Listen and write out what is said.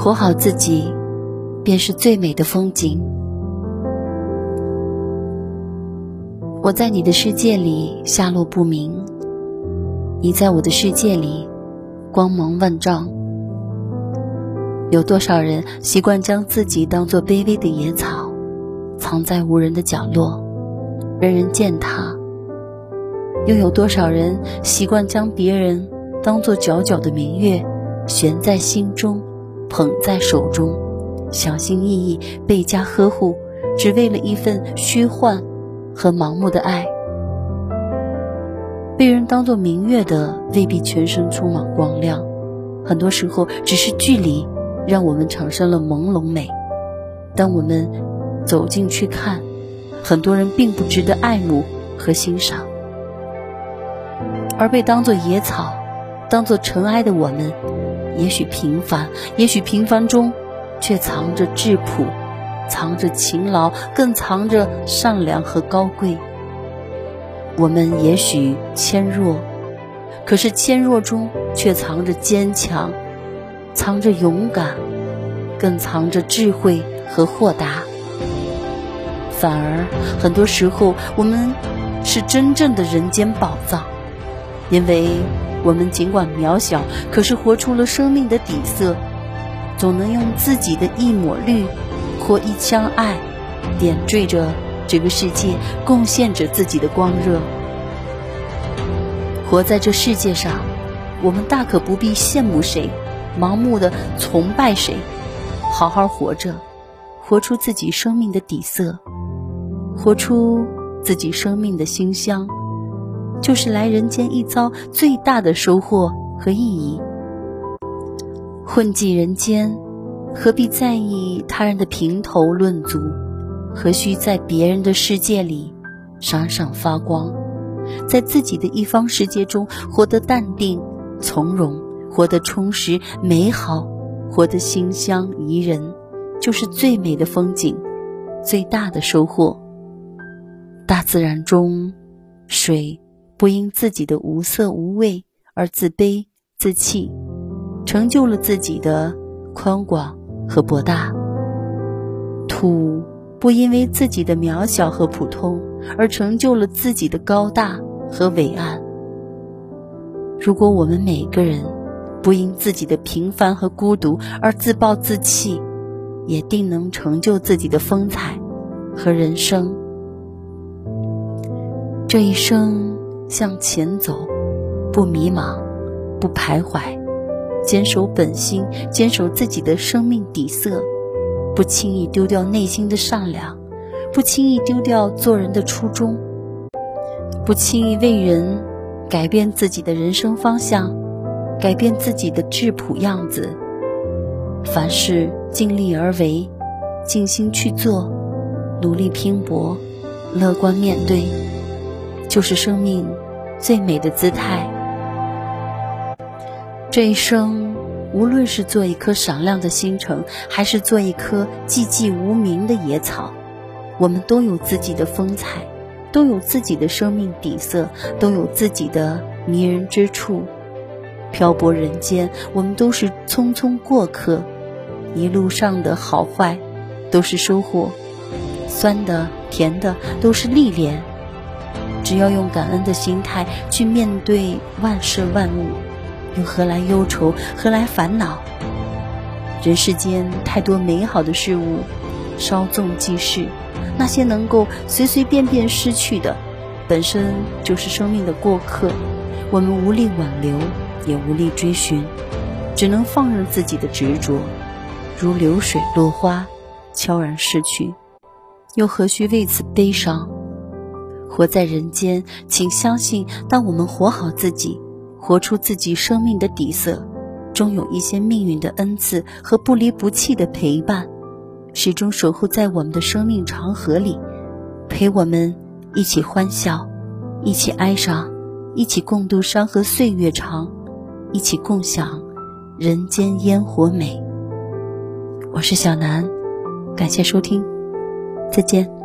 活好自己，便是最美的风景。我在你的世界里下落不明，你在我的世界里光芒万丈。有多少人习惯将自己当作卑微的野草，藏在无人的角落，人人践踏？又有多少人习惯将别人当作皎皎的明月，悬在心中，捧在手中，小心翼翼，倍加呵护，只为了一份虚幻和盲目的爱？被人当作明月的，未必全身充满光亮，很多时候只是距离。让我们产生了朦胧美。当我们走进去看，很多人并不值得爱慕和欣赏，而被当作野草、当作尘埃的我们，也许平凡，也许平凡中却藏着质朴，藏着勤劳，更藏着善良和高贵。我们也许纤弱，可是纤弱中却藏着坚强。藏着勇敢，更藏着智慧和豁达。反而，很多时候我们是真正的人间宝藏，因为我们尽管渺小，可是活出了生命的底色，总能用自己的一抹绿或一腔爱，点缀着这个世界，贡献着自己的光热。活在这世界上，我们大可不必羡慕谁。盲目的崇拜谁？好好活着，活出自己生命的底色，活出自己生命的馨香，就是来人间一遭最大的收获和意义。混迹人间，何必在意他人的评头论足？何须在别人的世界里闪闪发光？在自己的一方世界中，活得淡定从容。活得充实美好，活得馨香宜人，就是最美的风景，最大的收获。大自然中，水不因自己的无色无味而自卑自弃，成就了自己的宽广和博大；土不因为自己的渺小和普通而成就了自己的高大和伟岸。如果我们每个人，不因自己的平凡和孤独而自暴自弃，也定能成就自己的风采和人生。这一生向前走，不迷茫，不徘徊，坚守本心，坚守自己的生命底色，不轻易丢掉内心的善良，不轻易丢掉做人的初衷，不轻易为人改变自己的人生方向。改变自己的质朴样子，凡事尽力而为，尽心去做，努力拼搏，乐观面对，就是生命最美的姿态。这一生，无论是做一颗闪亮的星辰，还是做一颗寂寂无名的野草，我们都有自己的风采，都有自己的生命底色，都有自己的迷人之处。漂泊人间，我们都是匆匆过客，一路上的好坏都是收获，酸的、甜的都是历练。只要用感恩的心态去面对万事万物，又何来忧愁？何来烦恼？人世间太多美好的事物，稍纵即逝。那些能够随随便便失去的，本身就是生命的过客，我们无力挽留。也无力追寻，只能放任自己的执着，如流水落花，悄然逝去，又何须为此悲伤？活在人间，请相信，当我们活好自己，活出自己生命的底色，终有一些命运的恩赐和不离不弃的陪伴，始终守护在我们的生命长河里，陪我们一起欢笑，一起哀伤，一起共度山河岁月长。一起共享人间烟火美。我是小南，感谢收听，再见。